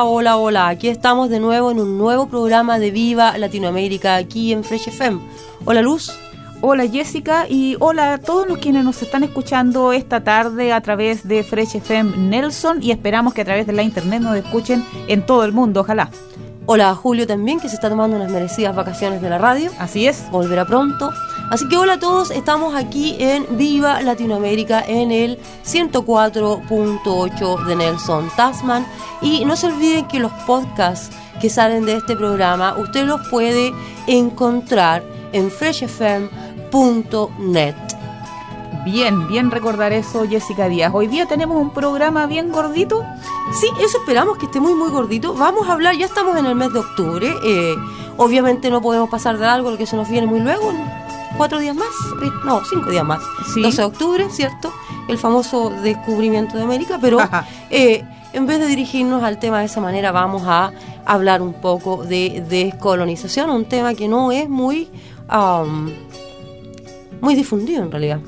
Hola, hola. Aquí estamos de nuevo en un nuevo programa de Viva Latinoamérica aquí en Fresh FM. Hola Luz. Hola Jessica y hola a todos los quienes nos están escuchando esta tarde a través de Fresh FM Nelson y esperamos que a través de la internet nos escuchen en todo el mundo, ojalá. Hola a Julio también que se está tomando unas merecidas vacaciones de la radio. Así es. Volverá pronto. Así que hola a todos, estamos aquí en Viva Latinoamérica en el 104.8 de Nelson Tasman y no se olviden que los podcasts que salen de este programa usted los puede encontrar en freshfm.net. Bien, bien recordar eso, Jessica Díaz. Hoy día tenemos un programa bien gordito. Sí, eso esperamos que esté muy, muy gordito. Vamos a hablar, ya estamos en el mes de octubre. Eh, obviamente no podemos pasar de algo, que se nos viene muy luego cuatro días más, no, cinco días más. 12 de octubre, ¿cierto? El famoso descubrimiento de América, pero eh, en vez de dirigirnos al tema de esa manera, vamos a hablar un poco de descolonización, un tema que no es muy, muy difundido en realidad.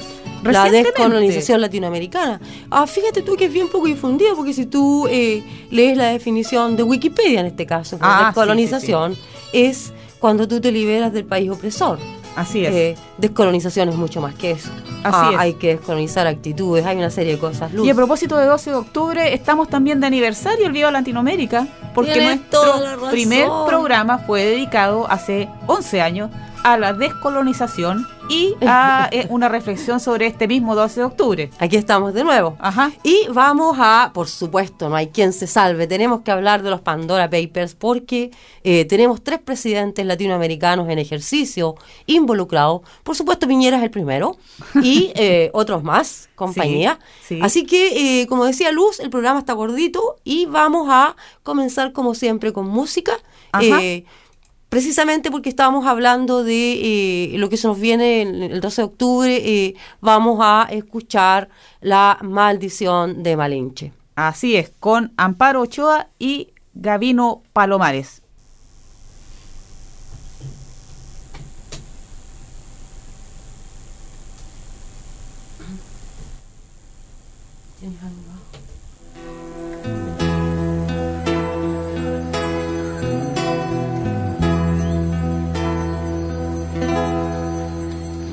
La descolonización latinoamericana. Ah, fíjate tú que es bien poco difundido, porque si tú eh, lees la definición de Wikipedia en este caso, ah, descolonización es cuando tú te liberas del país opresor. Así es. Eh, descolonización es mucho más que eso. Así ah, es. Hay que descolonizar actitudes, hay una serie de cosas. Y a propósito de 12 de octubre, estamos también de aniversario el Viva Latinoamérica, porque nuestro primer programa fue dedicado hace 11 años a la descolonización y a eh, una reflexión sobre este mismo 12 de octubre. Aquí estamos de nuevo. Ajá. Y vamos a, por supuesto, no hay quien se salve, tenemos que hablar de los Pandora Papers porque eh, tenemos tres presidentes latinoamericanos en ejercicio involucrados. Por supuesto, Piñera es el primero y eh, otros más, compañía. Así que, como decía Luz, el programa está gordito y vamos a comenzar como siempre con música. Ajá precisamente porque estábamos hablando de eh, lo que se nos viene el, 12 de octubre, eh, vamos a escuchar la maldición de Malinche. Así es, con Amparo Ochoa y Gavino Palomares.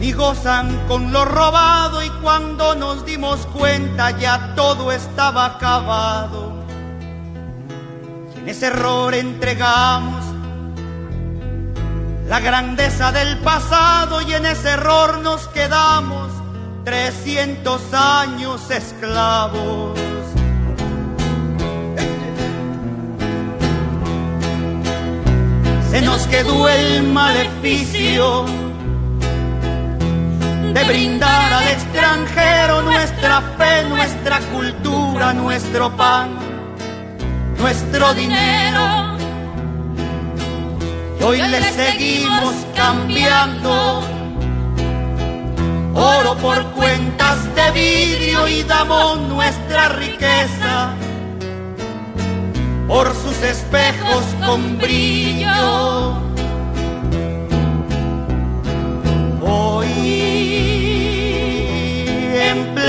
ni gozan con lo robado y cuando nos dimos cuenta ya todo estaba acabado. Y en ese error entregamos la grandeza del pasado y en ese error nos quedamos 300 años esclavos. Se nos quedó el maleficio de brindar al extranjero nuestra fe, nuestra cultura, nuestro pan, nuestro dinero. Y hoy le seguimos cambiando oro por cuentas de vidrio y damos nuestra riqueza por sus espejos con brillo.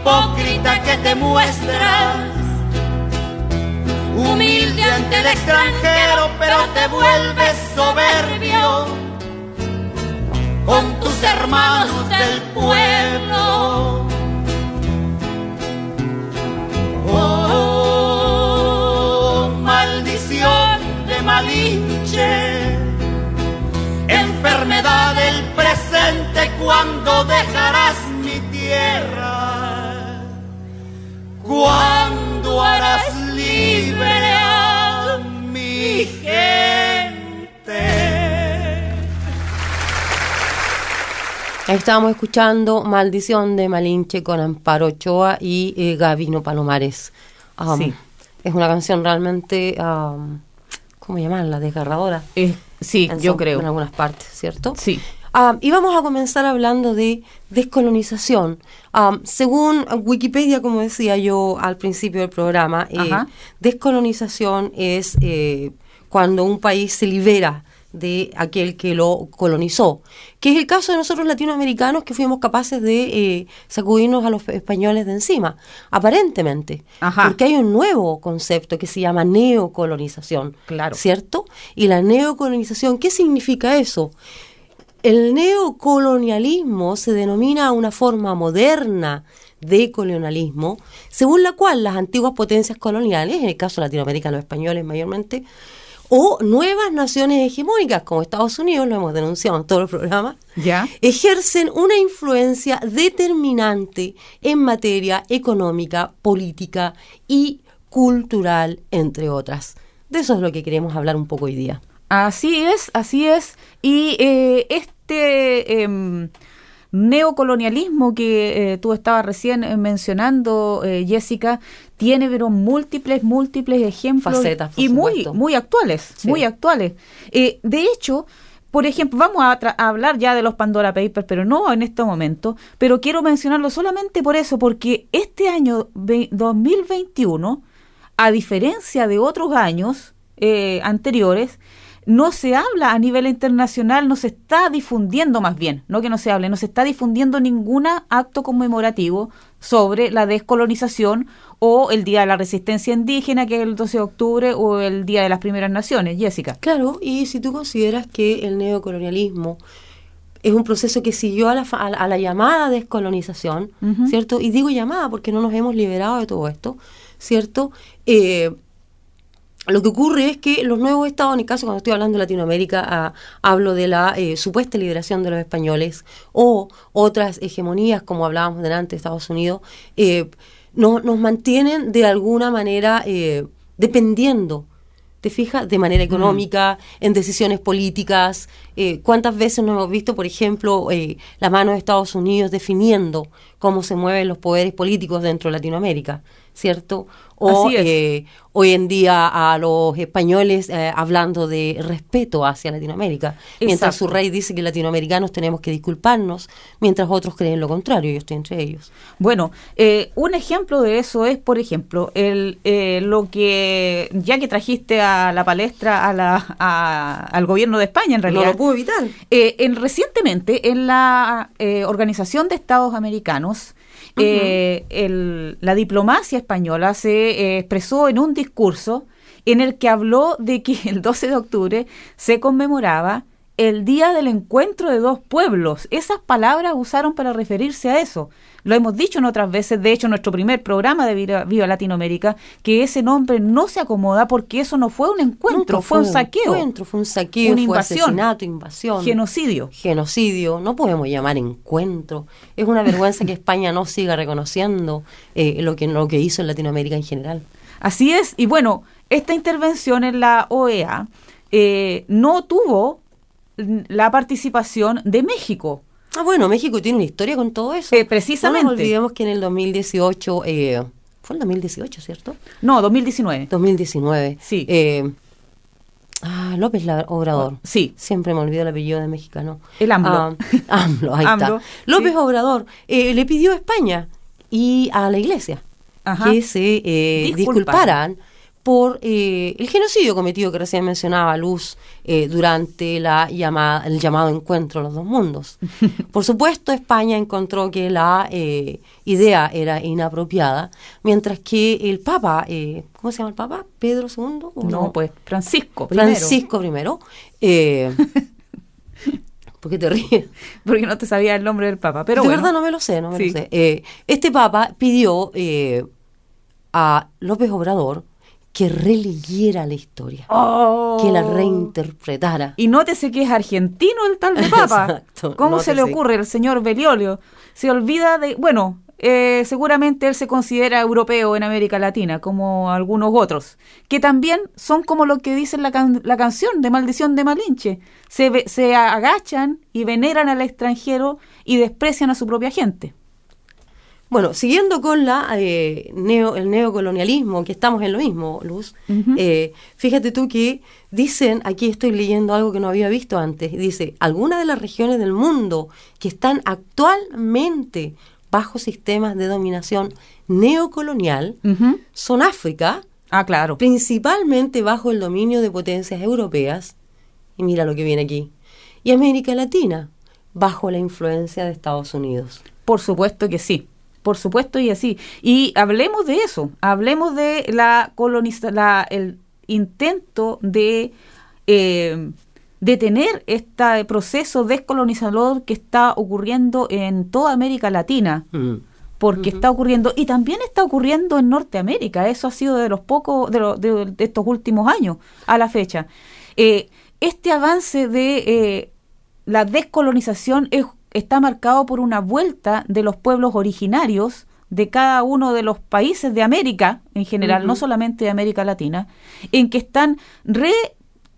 Hipócrita que te muestras humilde ante el extranjero, pero te vuelves soberbio con tus hermanos del pueblo. Oh, maldición de Malinche, enfermedad del presente, cuando dejarás mi tierra? ¿Cuándo harás libre a mi gente? Estábamos escuchando Maldición de Malinche con Amparo Ochoa y eh, Gavino Palomares. Um, Sí. Es una canción realmente, um, ¿cómo llamarla? Desgarradora. Eh, sí, en yo son- creo. En algunas partes, ¿cierto? Sí. Ah, y vamos a comenzar hablando de descolonización. Ah, según Wikipedia, como decía yo al principio del programa, eh, descolonización es eh, cuando un país se libera de aquel que lo colonizó, que es el caso de nosotros latinoamericanos que fuimos capaces de eh, sacudirnos a los españoles de encima, aparentemente, Ajá. porque hay un nuevo concepto que se llama neocolonización, Claro. ¿cierto? Y la neocolonización, ¿qué significa eso? El neocolonialismo se denomina una forma moderna de colonialismo, según la cual las antiguas potencias coloniales, en el caso latinoamericano españoles mayormente, o nuevas naciones hegemónicas como Estados Unidos, lo hemos denunciado en todos los programas, Ya. ejercen una influencia determinante en materia económica, política y cultural, entre otras. De eso es lo que queremos hablar un poco hoy día. Así es, así es. Y eh, este em, neocolonialismo que eh, tú estabas recién eh, mencionando, eh, Jessica, tiene pero múltiples, múltiples ejemplos Facetas, por y muy, supuesto. muy actuales, Sí. muy actuales. Eh, de hecho, por ejemplo, vamos a, hablar ya de los Pandora Papers, pero no en este momento, pero quiero mencionarlo solamente por eso, porque este año ve- 2021, a diferencia de otros años eh, anteriores, no se habla a nivel internacional, no se está difundiendo más bien, no que no se hable, no se está difundiendo ningún acto conmemorativo sobre la descolonización o el Día de la Resistencia Indígena, que es el 12 de octubre, o el Día de las Primeras Naciones, Jessica. Claro, y si tú consideras que el neocolonialismo es un proceso que siguió a la, a la- llamada descolonización. ¿cierto? Y digo llamada porque no nos hemos liberado de todo esto, ¿cierto? Eh, lo que ocurre es que los nuevos estados, en el caso cuando estoy hablando de Latinoamérica, ah, hablo de la eh, supuesta liberación de los españoles o otras hegemonías, como hablábamos delante de Estados Unidos, eh, no- nos mantienen de alguna manera eh, dependiendo ¿Te fijas? De manera económica, en decisiones políticas. Eh, ¿Cuántas veces no hemos visto, por ejemplo, eh, la mano de Estados Unidos definiendo cómo se mueven los poderes políticos dentro de Latinoamérica? ¿Cierto? O eh, hoy en día a los españoles eh, hablando de respeto hacia Latinoamérica, mientras su rey dice que latinoamericanos tenemos que disculparnos, mientras otros creen lo contrario, yo estoy entre ellos. Bueno, eh, un ejemplo de eso es, por ejemplo, el, lo que, ya que trajiste a la palestra a la, al gobierno de España, en realidad. No lo puedo evitar. en, recientemente, en la Organización de Estados Americanos, eh, la diplomacia española se eh, expresó en un discurso en el que habló de que el 12 de octubre se conmemoraba el día del encuentro de dos pueblos. Esas palabras usaron para referirse a eso. Lo hemos dicho en otras veces, de hecho, en nuestro primer programa de Viva, Latinoamérica, que ese nombre no se acomoda porque eso no fue un encuentro, fue, un saqueo. Encuentro, fue un saqueo, una invasión, asesinato, invasión. Genocidio. Genocidio, no podemos llamar encuentro. Es una vergüenza que España no siga reconociendo eh, lo, que, lo que hizo en Latinoamérica en general. Así es, y bueno, esta intervención en la OEA eh, no tuvo la participación de México. Ah, bueno, México tiene una historia con todo eso. Eh, precisamente. No nos olvidemos que en el 2018, eh, fue el 2018, ¿cierto? No, 2019. 2019. Sí. Eh, ah, López Obrador. Oh, sí. Siempre me olvido el apellido de mexicano. El AMLO. Ah, AMLO, ahí está. López Obrador le pidió a España y a la iglesia que se disculparan por eh, el genocidio cometido que recién mencionaba Luz eh, durante la llamada, el llamado encuentro de los dos mundos. Por supuesto, España encontró que la eh, idea era inapropiada, mientras que el Papa, ¿cómo se llama el Papa? ¿Pedro II? no, pues Francisco primero. Francisco primero. ¿Por qué te ríes? Porque no te sabía el nombre del Papa. Pero de verdad no me lo sé, no me lo sé. este Papa pidió a López Obrador que releyera la historia, que la oh. reinterpretara. Y nótese que es argentino el tal de Papa. ¿Cómo se le ocurre el señor Beliolio? Se olvida de, bueno, eh, seguramente él se considera europeo en América Latina, como algunos otros, que también son como lo que dice la, la canción de Maldición de Malinche. Se, se agachan y veneran al extranjero y desprecian a su propia gente. Bueno, siguiendo con la eh, neo, el neocolonialismo, que estamos en lo mismo, Luz, eh, fíjate tú que dicen, aquí estoy leyendo algo que no había visto antes, dice, algunas de las regiones del mundo que están actualmente bajo sistemas de dominación neocolonial son África, ah, claro. principalmente bajo el dominio de potencias europeas, y mira lo que viene aquí, y América Latina, bajo la influencia de Estados Unidos. Por supuesto que sí. Por supuesto y así. Y hablemos de eso, hablemos de la colonización, el intento de eh, detener este proceso descolonizador que está ocurriendo en toda América Latina. Mm. Porque está ocurriendo, y también está ocurriendo en Norteamérica, eso ha sido de los pocos, de, estos últimos años a la fecha. Eh, este avance de eh, la descolonización es está marcado por una vuelta de los pueblos originarios de cada uno de los países de América, en general, no solamente de América Latina, en que están re,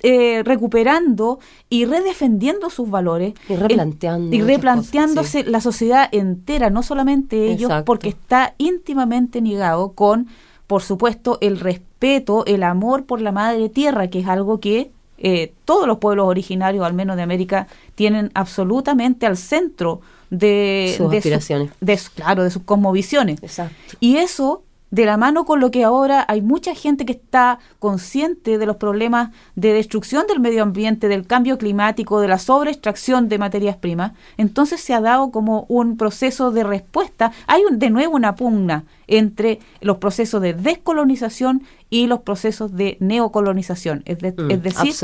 eh, recuperando y redefendiendo sus valores. Y replanteando. y replanteándose la sociedad entera, no solamente ellos, porque está íntimamente ligado con, por supuesto, el respeto, el amor por la madre tierra, que es algo que eh, todos los pueblos originarios, al menos de América, tienen absolutamente al centro de sus aspiraciones. de, claro, de sus cosmovisiones. Exacto. Y eso de la mano con lo que ahora hay mucha gente que está consciente de los problemas de destrucción del medio ambiente, del cambio climático, de la sobreextracción de materias primas, entonces se ha dado como un proceso de respuesta. Hay de nuevo una pugna entre los procesos de descolonización y los procesos de neocolonización. Es, mm, decir,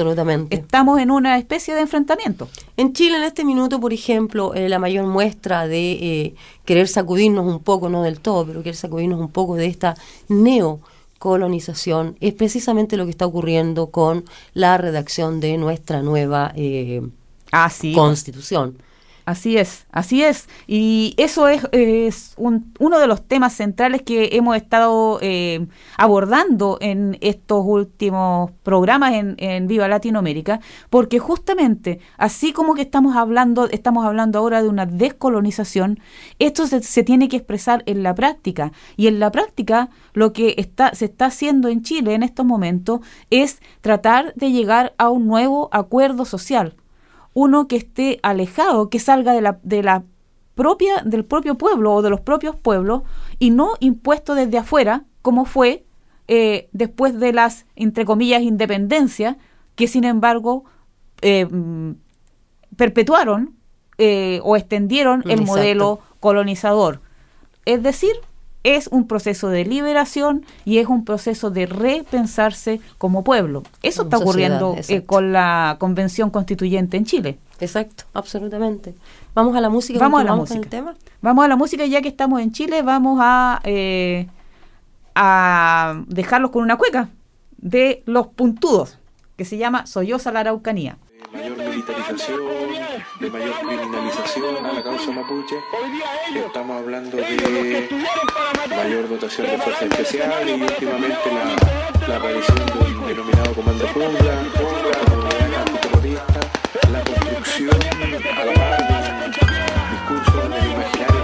estamos en una especie de enfrentamiento. En Chile, en este minuto, por ejemplo, eh, la mayor muestra de eh, querer sacudirnos un poco, no del todo, pero querer sacudirnos un poco de esta neocolonización es precisamente lo que está ocurriendo con la redacción de nuestra nueva eh, ah, constitución. Así es, así es. Y eso es, es uno de los temas centrales que hemos estado eh, abordando en estos últimos programas en, en, Viva Latinoamérica, porque justamente, así como que estamos hablando, estamos hablando ahora de una descolonización, esto se, se tiene que expresar en la práctica. Y en la práctica, lo que está, se está haciendo en Chile en estos momentos es tratar de llegar a un nuevo acuerdo social uno que esté alejado, que salga de la, de la propia, del propio pueblo o de los propios pueblos y no impuesto desde afuera, como fue eh, después de las, entre comillas, independencias, que sin embargo eh, perpetuaron eh, o extendieron el modelo colonizador. Es decir, es un proceso de liberación y es un proceso de repensarse como pueblo. Eso está ocurriendo eh, con la Convención Constituyente en Chile. Exacto, absolutamente. Vamos a la música. Vamos a la música. tema? Vamos a la música ya que estamos en Chile, vamos a, eh, a dejarlos con una cueca de los puntudos, que se llama Soyosa la Araucanía mayor militarización, de mayor criminalización a la causa mapuche. Estamos hablando de mayor dotación de fuerzas especiales y últimamente la, aparición del denominado Comando Jungla, la antiterrorista, la construcción a la de discurso del imaginario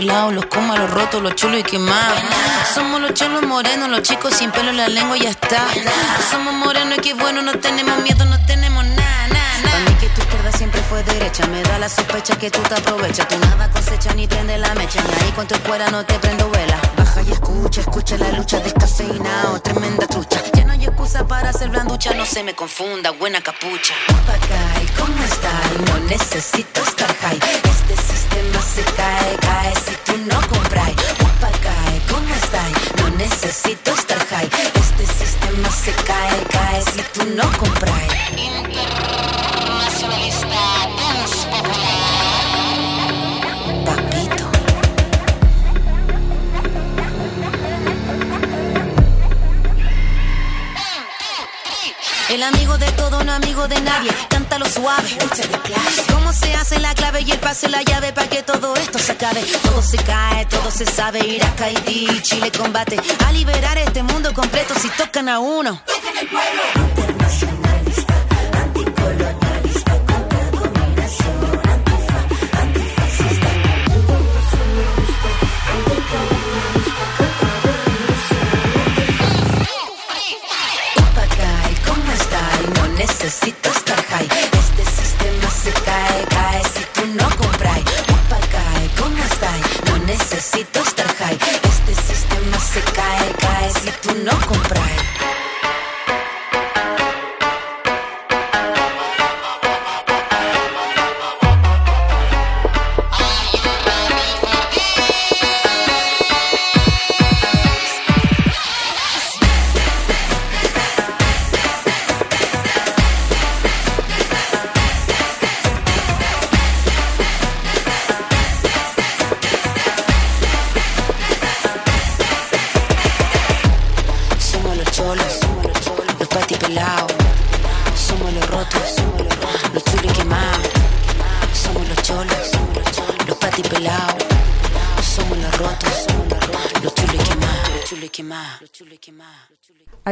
pelados, los comas, los rotos, los chulos y quemados. Somos los cholos morenos, los chicos sin pelo en la lengua y ya está. Somos morenos y qué bueno, no tenemos miedo, no tenemos nada, nada, mí que tu izquierda siempre fue derecha, me da la sospecha que tú te aprovechas. Tú nada cosecha ni prende la mecha, ni ahí con tu escuela no te prendo vela. Baja y escucha, escucha la lucha descafeinado, tremenda trucha. Ya no hay excusa para hacer blanducha, no se me confunda, buena capucha. Papagay, ¿cómo está? No necesito estar high. Amigo de todo, no amigo de nadie. Cántalo suave, ¿Cómo se hace la clave y el pase la llave para que todo esto se acabe? Todo se cae, todo se sabe. Irak, Haití, Chile combate a liberar este mundo completo si tocan a uno. Tocan el pueblo.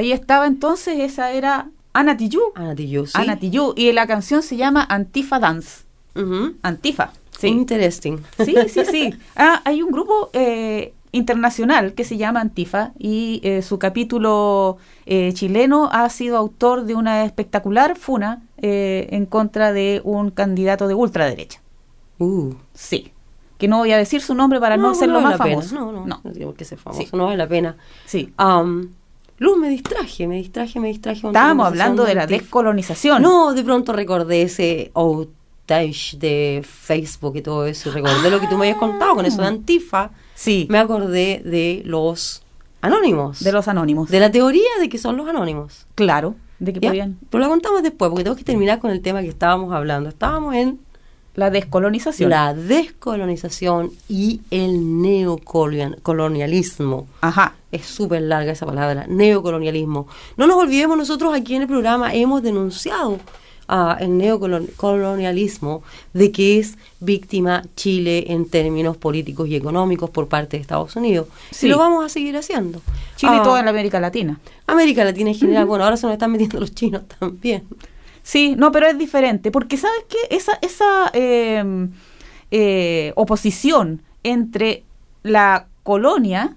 Ahí estaba entonces, esa era Ana Tijoux. Ana Tijoux, sí. Ana Tijoux, y la canción se llama Antifa Dance. Antifa. Sí. Interesting. Sí, sí, sí. Ah, hay un grupo eh, internacional que se llama Antifa y eh, su capítulo eh, chileno ha sido autor de una espectacular funa en contra de un candidato de ultraderecha. Uh. Sí. Que no voy a decir su nombre para no, hacerlo más famoso. No, no, no. No, que ser famoso. No vale la pena. Sí. Um, Luz, me distraje, me distraje, me distraje. Estábamos hablando de la descolonización. No, de pronto recordé ese outage de Facebook y todo eso. recordé lo que tú me habías contado con eso de ah. Antifa. Sí. Me acordé de los anónimos. De los anónimos. De la teoría de que son los anónimos. Claro, de que podían. Pero la contamos después, porque tengo que terminar con el tema que estábamos hablando. Estábamos en. La descolonización. La descolonización y el neocolonialismo. Ajá es súper larga esa palabra, neocolonialismo. No nos olvidemos, nosotros aquí en el programa hemos denunciado uh, el neocolonialismo de que es víctima Chile en términos políticos y económicos por parte de Estados Unidos. Sí. Y lo vamos a seguir haciendo. Chile y ah, toda la América Latina. América Latina en general. Bueno, ahora se nos están metiendo los chinos también. Sí, no, pero es diferente, porque ¿sabes qué? Esa, esa em, eh, oposición entre la colonia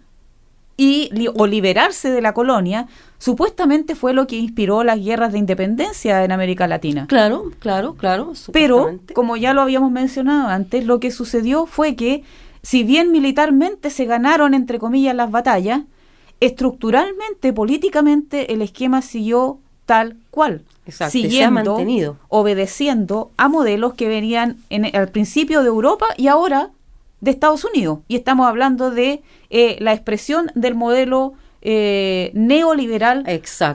y o liberarse de la colonia, supuestamente fue lo que inspiró las guerras de independencia en América Latina. Claro, claro, claro. Pero, como ya lo habíamos mencionado antes, lo que sucedió fue que, si bien militarmente se ganaron, entre comillas, las batallas, estructuralmente, políticamente, el esquema siguió tal cual. Exacto, siguiendo, mantenido. obedeciendo a modelos que venían en, al principio de Europa y ahora de Estados Unidos. Y estamos hablando de eh, la expresión del modelo eh, neoliberal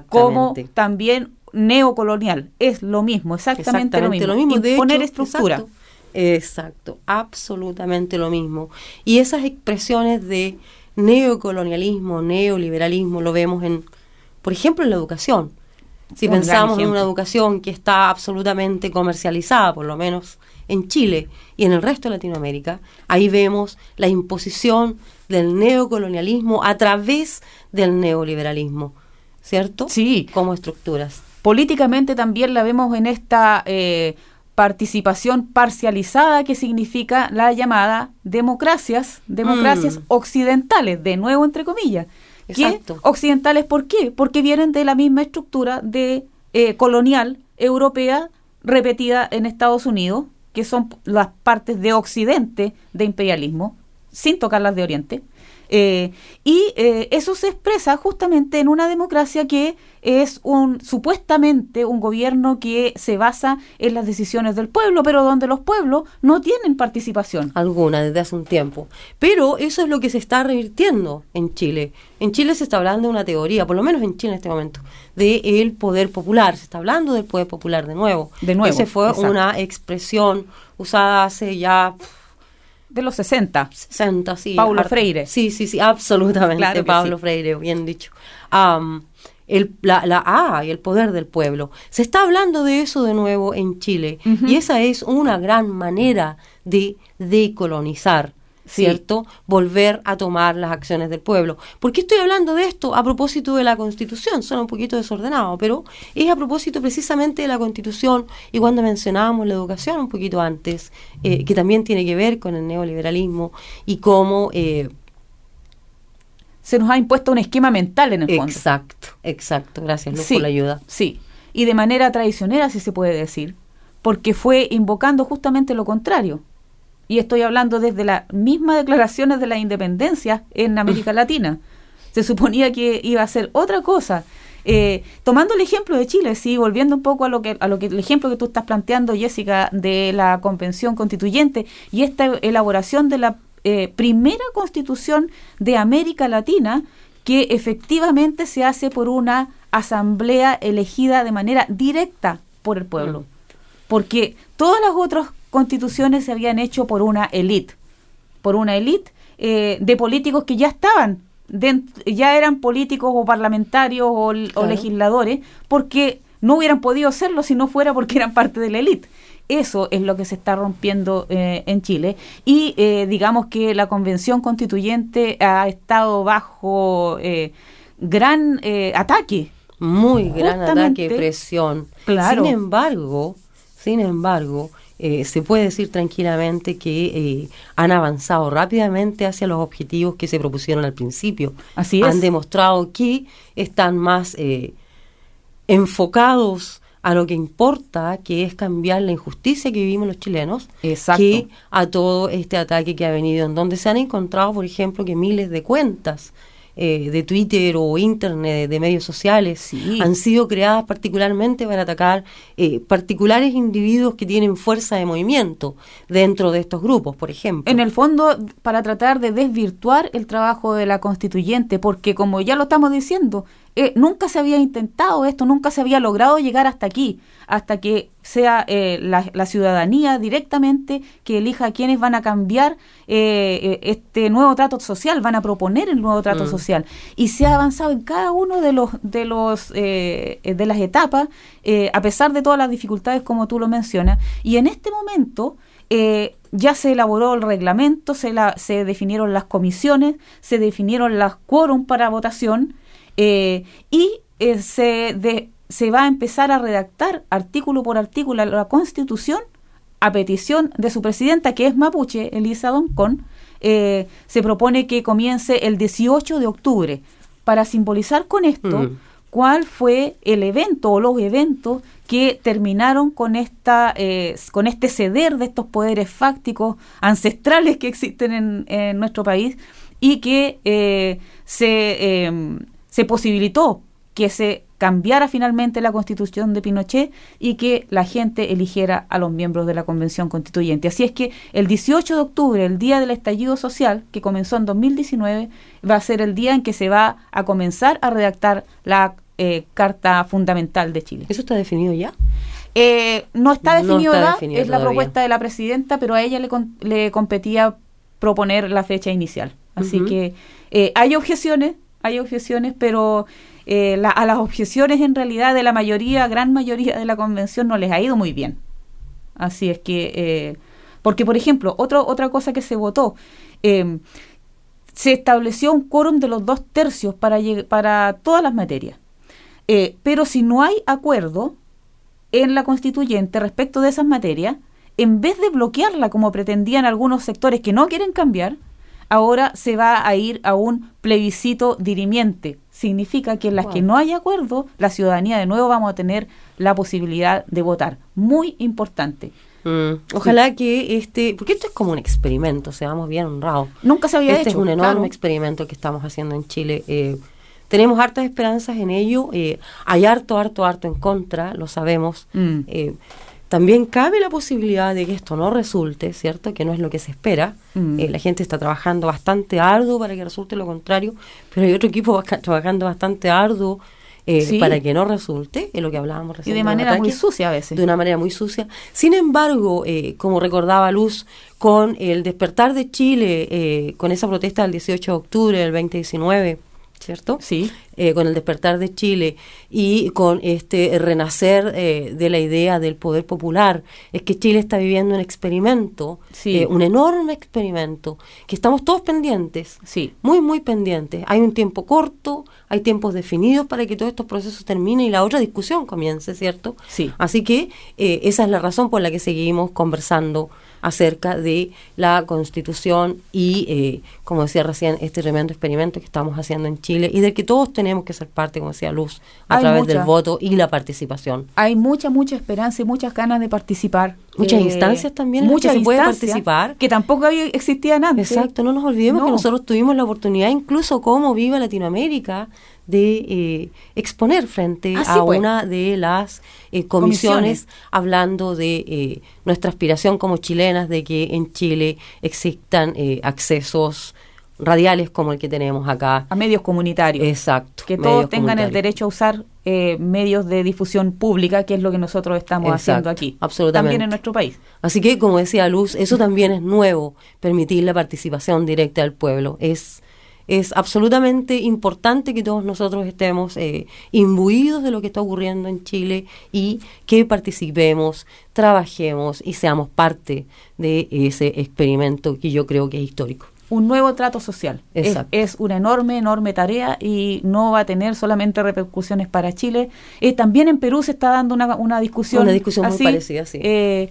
como también neocolonial. Es lo mismo, exactamente, lo mismo. de Poner estructura. Exacto, absolutamente lo mismo. Y esas expresiones de neocolonialismo, neoliberalismo, lo vemos en, por ejemplo, en la educación. Si pensamos en una educación que está absolutamente comercializada, por lo menos en Chile y en el resto de Latinoamérica, ahí vemos la imposición del neocolonialismo a través del neoliberalismo, ¿cierto? Sí. Como estructuras. Políticamente también la vemos en esta eh, participación parcializada que significa la llamada democracias, democracias mm. occidentales, de nuevo entre comillas. Exacto. ¿Occidentales por qué? Porque vienen de la misma estructura de eh, colonial europea repetida en Estados Unidos que son las partes de Occidente de imperialismo, sin tocar las de Oriente. Eh, y eh, eso se expresa justamente en una democracia que es un supuestamente un gobierno que se basa en las decisiones del pueblo, pero donde los pueblos no tienen participación. Alguna desde hace un tiempo. Pero eso es lo que se está revirtiendo en Chile. En Chile se está hablando de una teoría, por lo menos en Chile en este momento, de el poder popular. Se está hablando del poder popular de nuevo. De nuevo. Esa fue una expresión usada hace ya de los 60. 60, sí. Paulo Freire. Sí, sí, sí, absolutamente. Pablo Freire, bien dicho. el, la, la A y el poder del pueblo. Se está hablando de eso de nuevo en Chile y esa es una gran manera de decolonizar. ¿Cierto? Volver a tomar las acciones del pueblo. ¿Por qué estoy hablando de esto? A propósito de la Constitución. Suena un poquito desordenado, pero es a propósito precisamente de la Constitución y cuando mencionábamos la educación un poquito antes, eh, que también tiene que ver con el neoliberalismo y cómo eh, se nos ha impuesto un esquema mental en el fondo. Exacto, exacto. Gracias, Luz, por la ayuda. Sí, y de manera traicionera, si se puede decir, porque fue invocando justamente lo contrario. Y estoy hablando desde las mismas declaraciones de la independencia en América Latina. Se suponía que iba a ser otra cosa. Eh, tomando el ejemplo de Chile, sí, volviendo un poco a lo que a lo que el ejemplo que tú estás planteando, Jessica, de la convención constituyente y esta elaboración de la eh, primera constitución de América Latina que efectivamente se hace por una asamblea elegida de manera directa por el pueblo. Porque todas las otras constituciones se habían hecho por una élite, por una élite eh, de políticos que ya estaban, ya eran políticos o parlamentarios o, o legisladores, porque no hubieran podido serlo si no fuera porque eran parte de la élite. Eso es lo que se está rompiendo eh, en Chile. Y eh, digamos que la convención constituyente ha estado bajo eh, gran ataque. Muy gran ataque, presión. Claro. Sin embargo, sin embargo, se puede decir tranquilamente que han avanzado rápidamente hacia los objetivos que se propusieron al principio. Así es. Han demostrado que están más enfocados a lo que importa, que es cambiar la injusticia que vivimos los chilenos, que a todo este ataque que ha venido, en donde se han encontrado, por ejemplo, que miles de cuentas eh, de Twitter o Internet, de medios sociales, han sido creadas particularmente para atacar eh, particulares individuos que tienen fuerza de movimiento dentro de estos grupos, por ejemplo. En el fondo, para tratar de desvirtuar el trabajo de la constituyente, porque como ya lo estamos diciendo, eh, nunca se había intentado esto, nunca se había logrado llegar hasta aquí hasta que sea eh, la, ciudadanía directamente que elija quiénes van a cambiar eh, eh, este nuevo trato social, van a proponer el nuevo trato mm. social. Y se ha avanzado en cada uno de los de los de las etapas, a pesar de todas las dificultades como tú lo mencionas. Y en este momento ya se elaboró el reglamento, se, la, se definieron las comisiones, se definieron las quórum para votación y se de, se va a empezar a redactar artículo por artículo la Constitución a petición de su presidenta, que es mapuche, Elisa Doncón, eh, se propone que comience el 18 de octubre para simbolizar con esto mm. cuál fue el evento o los eventos que terminaron con esta eh, con este ceder de estos poderes fácticos ancestrales que existen en, nuestro país y que eh, se, se posibilitó que se cambiara finalmente la constitución de Pinochet y que la gente eligiera a los miembros de la convención constituyente. Así es que el 18 de octubre, el día del estallido social, que comenzó en 2019, va a ser el día en que se va a comenzar a redactar la eh, Carta Fundamental de Chile. ¿Eso está definido ya? Eh, no está definido ya, es la propuesta de la presidenta, pero a ella le, le competía proponer la fecha inicial. Así que eh, hay objeciones, hay objeciones, pero eh, a las objeciones en realidad de la mayoría, gran mayoría de la convención no les ha ido muy bien. Así es que, eh, porque por ejemplo, otro, otra cosa que se votó, em, se estableció un quórum de los dos tercios para, para todas las materias. Eh, pero si no hay acuerdo en la constituyente respecto de esas materias, en vez de bloquearla como pretendían algunos sectores que no quieren cambiar, ahora se va a ir a un plebiscito dirimiente, significa que en las que no hay acuerdo, la ciudadanía de nuevo vamos a tener la posibilidad de votar. Muy importante. Mm. Ojalá que este, porque esto es como un experimento, seamos bien honrados. Nunca se había este hecho. Este es un enorme experimento que estamos haciendo en Chile. Eh, tenemos hartas esperanzas en ello. Eh, hay harto, harto, harto en contra, lo sabemos. Mm. Eh, también cabe la posibilidad de que esto no resulte, ¿cierto? Que no es lo que se espera. Mm. Eh, la gente está trabajando bastante arduo para que resulte lo contrario, pero hay otro equipo trabajando bastante arduo eh, para que no resulte, es lo que hablábamos recién. Y de manera muy sucia a veces. De una manera muy sucia. Sin embargo, eh, como recordaba Luz, con el despertar de Chile, con esa protesta del 18 de octubre del 2019, ¿cierto? Sí. Eh, con el despertar de Chile y con este renacer eh, de la idea del poder popular, es que Chile está viviendo un experimento, Sí. eh, un enorme experimento, que estamos todos pendientes, Sí. muy, muy pendientes. Hay un tiempo corto, hay tiempos definidos para que todos estos procesos terminen y la otra discusión comience, ¿cierto? Sí. Así que eh, esa es la razón por la que seguimos conversando acerca de la constitución y, eh, como decía recién, este tremendo experimento que estamos haciendo en Chile y del que todos tenemos que ser parte, como decía Luz, a Hay través del voto y la participación. Hay mucha, mucha esperanza y muchas ganas de participar. Eh, Muchas instancias también en las muchas que se puede participar. Que tampoco había, existían antes. Exacto, no nos olvidemos que No. nosotros tuvimos la oportunidad, incluso como Viva Latinoamérica, de eh, exponer frente Ah, sí, a pues. una de las eh, comisiones, Comisiones. hablando de eh, nuestra aspiración como chilenas de que en Chile existan eh, accesos radiales como el que tenemos acá. A medios comunitarios. Exacto. que todos tengan el derecho a usar eh, medios de difusión pública, que es lo que nosotros estamos Exacto, haciendo aquí. absolutamente. También en nuestro país. Así que, como decía Luz, eso también es nuevo, permitir la participación directa del pueblo. Es, es absolutamente importante que todos nosotros estemos eh, imbuidos de lo que está ocurriendo en Chile y que participemos, trabajemos y seamos parte de ese experimento que yo creo que es histórico. Un nuevo trato social. Es, Exacto. es una enorme, enorme tarea y no va a tener solamente repercusiones para Chile. Eh, también en Perú se está dando una, una discusión. Una discusión muy parecida, sí. eh,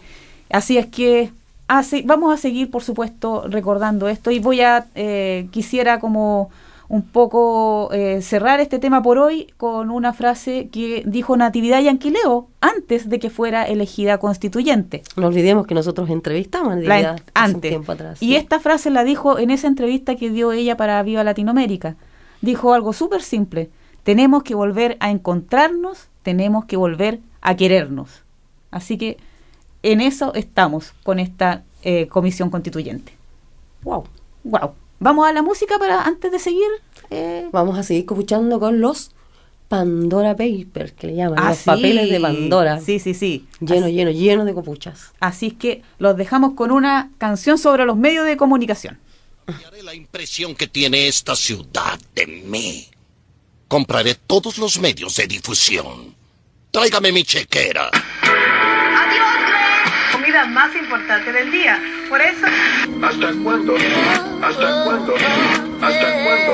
así es que hace- vamos a seguir, por supuesto, recordando esto y voy a, eh, quisiera como un poco eh, cerrar este tema por hoy con una frase que dijo Natividad Yanquileo antes de que fuera elegida constituyente. No olvidemos que nosotros entrevistamos a Natividad un antes. tiempo atrás. Y sí. esta frase la dijo en esa entrevista que dio ella para Viva Latinoamérica. Dijo algo súper simple. Tenemos que volver a encontrarnos, tenemos que volver a querernos. Así que en eso estamos con esta eh, comisión constituyente. Wow. Wow. Vamos a la música para antes de seguir. eh, Vamos a seguir escuchando con los Pandora Papers, que le llaman, ah, los sí. papeles de Pandora. Sí, sí, sí. Lleno, Así, lleno, lleno de copuchas. así es que los dejamos con una canción sobre los medios de comunicación. Cambiaré la impresión que tiene esta ciudad de mí. Compraré todos los medios de difusión. Tráigame mi chequera. Más importante del día. Por eso... ¿Hasta cuándo? ¿Hasta cuándo? ¿Hasta cuándo?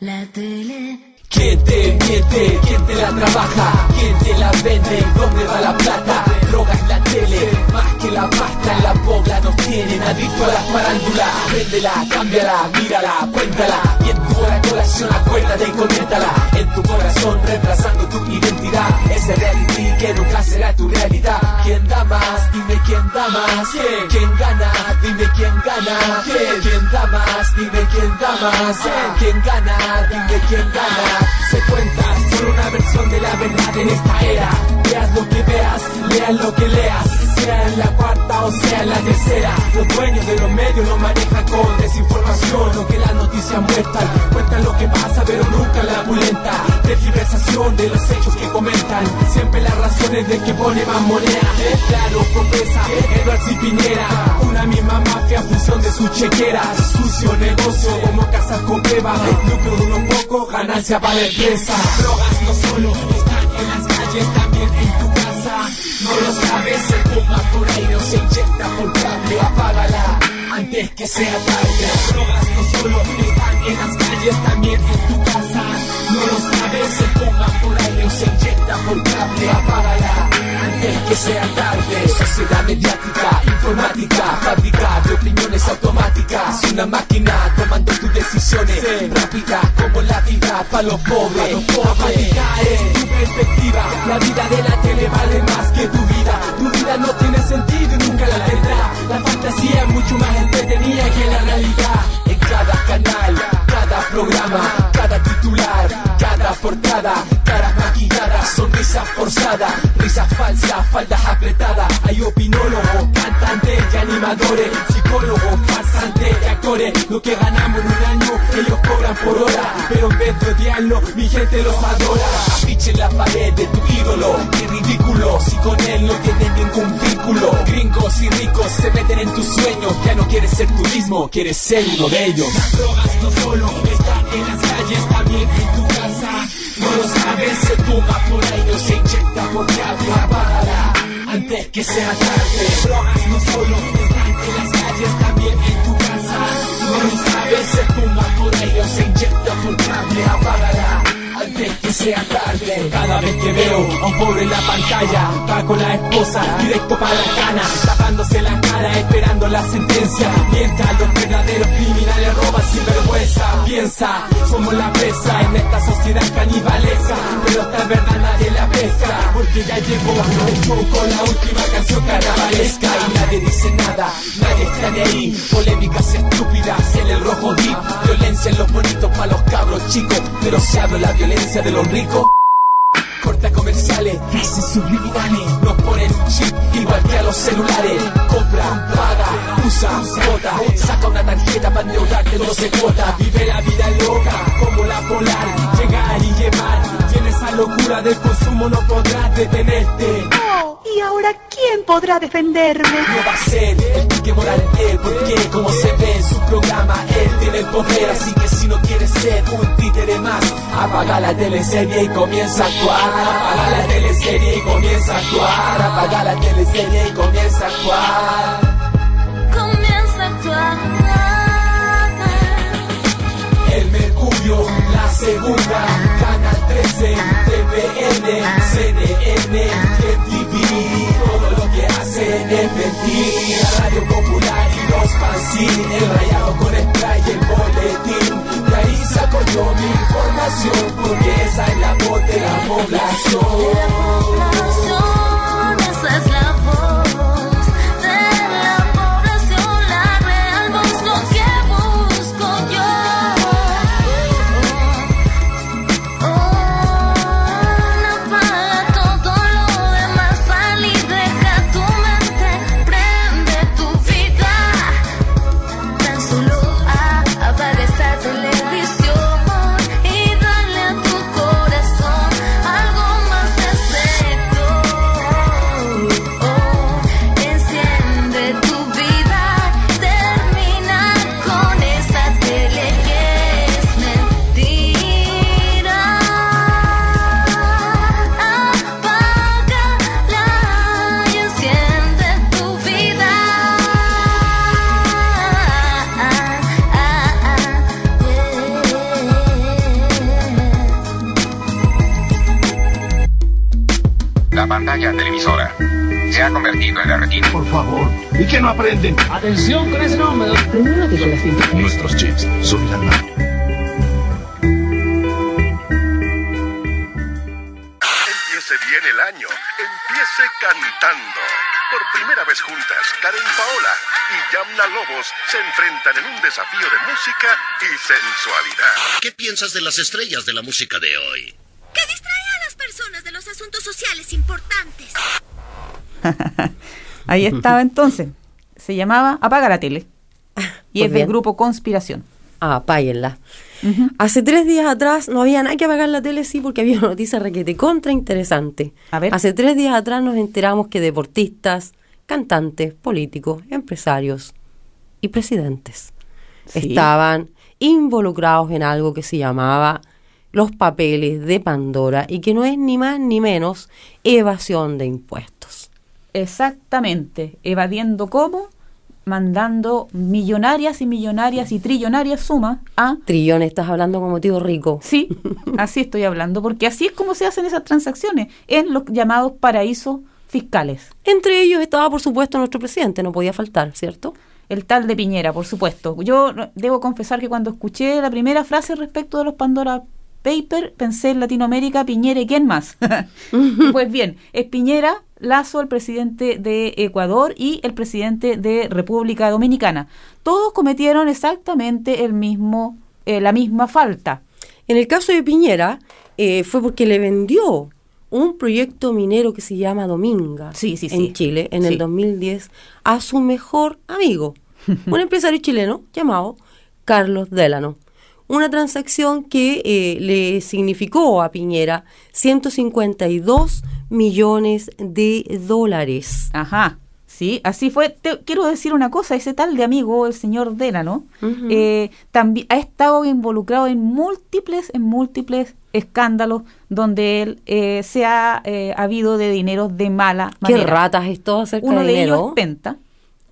La tele. ¿Quién te miente? ¿Quién te la trabaja? ¿Quién te la vende? ¿Dónde va la plata? Droga en la tele, que la pasta en la pobla nos tienen adicto a la farándula. Véndela, cámbiala, mírala, cuéntala. Y en tu colación acuérdate y coméntala. En tu corazón reemplazando tu identidad. Ese reality que nunca será tu realidad. ¿Quién da más? Dime quién da más. ¿Quién? ¿Quién gana? Dime quién gana. ¿Quién? ¿Quién da más? Dime quién da más. ¿Quién gana? Dime quién gana. Se cuenta solo una versión de la verdad en esta era. Veas lo que veas, leas lo que leas. Sea en la cuarta o sea en la tercera. Los dueños de los medios lo manejan con desinformación. Lo que las noticias muestran. Cuentan lo que pasa, pero nunca la pulenta. Tergiversación de los hechos que comentan. Siempre las razones de que pone más moneda. Claro, confesa, Edwards y Piñera. Una misma mafia, función de sus chequeras. Sucio negocio, como casas con beba. Lucro de unos pocos, ganancia para la empresa. Drogas no solo están en las calles, también en tu casa. No lo sabes, se fuma por aire o se inyecta por cable. Apágala antes que sea tarde. Drogas no solo están en las calles, también en tu casa. No lo sabes, se fuma por aire o se inyecta por cable. Apágala que sea tarde. Sociedad mediática, informática, fábrica de opiniones automáticas. Una máquina tomando tus decisiones rápida como la vida para los pobres. Apática es tu perspectiva. La vida de la tele vale más que tu vida. Tu vida no tiene sentido y nunca la tendrá. La fantasía es mucho más entretenida que la realidad. En cada canal, cada programa, cada titular, cada portada, caras maquilladas, sonrisas forzadas, risas falsas, faldas apretadas. Hay opinólogos, cantantes y animadores, psicólogos, farsantes y actores. Lo que ganamos en un año, ellos cobran por hora. Pero en vez de odiarlo, mi gente los adora. Afiche en la pared de tu ídolo, qué ridículo. Si con él no tienes ningún vínculo. Gringos y ricos se meten en tus sueños. Ya no quieres ser tú mismo, quieres ser uno de ellos. Las drogas no solo están en las calles, también en tu casa. No lo sabes, se toma por ahí, no se inyecta porque apágala antes que sea tarde. Drogas no solo están en las calles, también en tu casa. No lo sabes, se fuma por ahí o se inyecta por cable, apágala. Que sea tarde. Cada vez que veo a un pobre en la pantalla Va con la esposa directo para la cana Tapándose la cara esperando la sentencia. Mientras los verdaderos criminales roban sin vergüenza. Piensa, somos la presa en esta sociedad canibalesca Pero esta verdad nadie la pesca Porque ya llegó el show con la última canción carnavalesca. Y nadie dice nada, nadie está de ahí. Polémicas estúpidas en el rojo deep Violencia en los bonitos para los cabros chicos Pero se habla la violencia de los ricos. Corta comerciales, frases subliminales. Nos ponen chip igual que a los celulares. Compra, paga, usa, bota. Saca una tarjeta para endeudarte 12 cuotas Vive la vida loca como la polar. Llegar y llevar esa locura del consumo no podrás detenerte Oh, ¿y ahora quién podrá defenderme? No va a ser el pique moral él Porque como se ve en su programa Él tiene el poder Así que si no quieres ser un títere más Apaga la teleserie y comienza a actuar Apaga la teleserie y comienza a actuar Apaga la teleserie y comienza a actuar Comienza a actuar. El Mercurio, la segunda 13, TVN, CNN, TV Todo lo que hacen es mentir. La radio popular y los fanzines El rayado con spray y el boletín. De ahí saco yo mi información Porque esa es la voz de la población desafío de música y sensualidad. ¿Qué piensas de las estrellas de la música de hoy? Que distrae a las personas de los asuntos sociales importantes. Ahí estaba entonces. Se llamaba Apaga la tele. Y Pues es del bien. grupo Conspiración. Ah, apáguenla. Hace tres días atrás no había nada que apagar la tele, sí, porque había una noticia requete contra interesante. Hace tres días atrás nos enteramos que deportistas, cantantes, políticos, empresarios y presidentes Sí. estaban involucrados en algo que se llamaba los papeles de Pandora y que no es ni más ni menos evasión de impuestos. Exactamente. Evadiendo cómo? Mandando millonarias y millonarias y trillonarias sumas a... Trillones, estás hablando como tío rico. Sí, así estoy hablando, porque así es como se hacen esas transacciones en los llamados paraísos fiscales. Entre ellos estaba, por supuesto, nuestro presidente, no podía faltar, ¿cierto? El tal de Piñera, por supuesto. Yo debo confesar que cuando escuché la primera frase respecto de los Pandora Paper, pensé en Latinoamérica, Piñera y quién más. pues bien, es Piñera, Lazo, el presidente de Ecuador y el presidente de República Dominicana. Todos cometieron exactamente el mismo, eh, la misma falta. En el caso de Piñera, eh, fue porque le vendió un proyecto minero que se llama Dominga sí, en Chile en el 2010 a su mejor amigo. un empresario chileno llamado Carlos Delano. Una transacción que eh, le significó a Piñera 152 millones de dólares. Ajá. Sí, así fue. Te, quiero decir una cosa, ese tal de amigo, el señor Delano, eh, también ha estado involucrado en múltiples, en múltiples escándalos donde él eh, se ha eh, habido de dinero de mala manera. ¿Qué ratas es todo acerca Uno de, de dinero? ellos es Penta.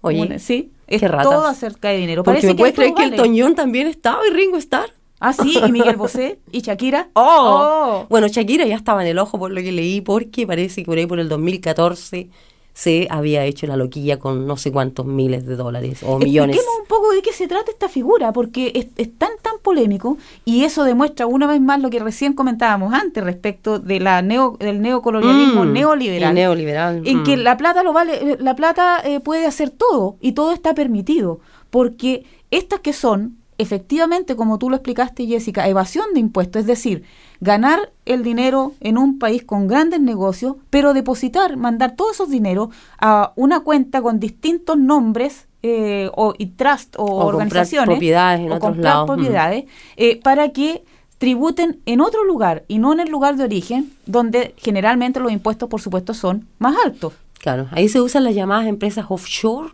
Oye, Una- sí, es qué ratas. todo acerca de dinero. Porque Parece me puedes que el vale. Toñón también estaba y Ringo Starr. Ah, sí, y Miguel Bosé y Shakira. Oh. Bueno, Shakira ya estaba en el ojo por lo que leí, porque parece que por ahí por el 2014 se había hecho la loquilla con no sé cuántos miles de dólares o millones. Expliquemos un poco de qué se trata esta figura, porque es, es tan tan polémico y eso demuestra una vez más lo que recién comentábamos antes respecto de la neo, del neocolonialismo Mm, neoliberal. neoliberal, En mm. que la plata lo vale, eh, la plata eh, puede hacer todo y todo está permitido, porque estas que son efectivamente, como tú lo explicaste, Jessica, evasión de impuestos, es decir, ganar el dinero en un país con grandes negocios, pero depositar, mandar todos esos dineros a una cuenta con distintos nombres eh, o, y trust o, O comprar organizaciones propiedades en o otros comprar lados, mm. propiedades eh, para que tributen en otro lugar y no en el lugar de origen, donde generalmente los impuestos, por supuesto, son más altos. Claro, ahí se usan las llamadas empresas offshore,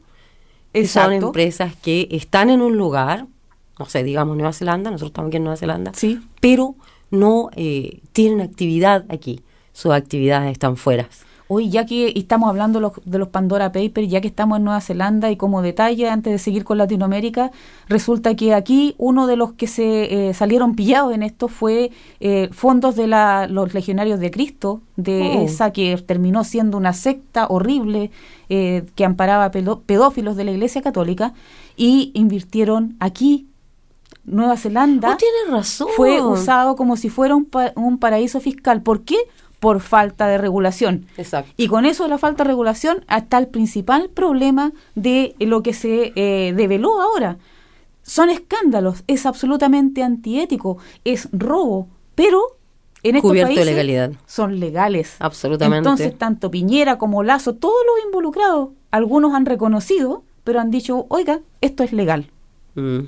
que son empresas que están en un lugar, no sé, digamos Nueva Zelanda, nosotros estamos aquí en Nueva Zelanda, Sí. pero no eh, tienen actividad aquí, sus actividades están fuera. Hoy, ya que estamos hablando de los, de los Pandora Papers, ya que estamos en Nueva Zelanda y como detalle, antes de seguir con Latinoamérica, resulta que aquí uno de los que se eh, salieron pillados en esto fue eh, fondos de la, los legionarios de Cristo, de Oh. esa que terminó siendo una secta horrible eh, que amparaba pedófilos de la Iglesia Católica y invirtieron aquí. Nueva Zelanda Oh, razón. fue usado como si fuera un, pa- un paraíso fiscal. ¿Por qué? Por falta de regulación. Exacto. Y con eso la falta de regulación está el principal problema de lo que se eh, develó ahora. Son escándalos, es absolutamente antiético, es robo, pero en estos Cubierto de países legalidad. son legales. Absolutamente. Entonces, tanto Piñera como Lazo, todos los involucrados, algunos han reconocido, pero han dicho, oiga, esto es legal. Mm.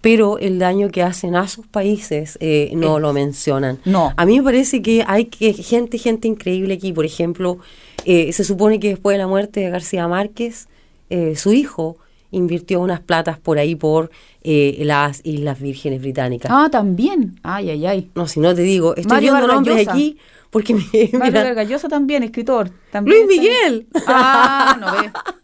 Pero el daño que hacen a sus países eh, no lo mencionan. No. A mí me parece que hay que gente, gente increíble aquí. Por ejemplo, eh, se supone que después de la muerte de García Márquez, eh, su hijo invirtió unas platas por ahí por eh, las Islas Vírgenes Británicas. Ah, también. Ay, ay, ay. No, si no te digo, estoy Mario viendo nombres aquí porque me, Mario Vargallosa también, escritor. También Luis Miguel. Ah, no ve.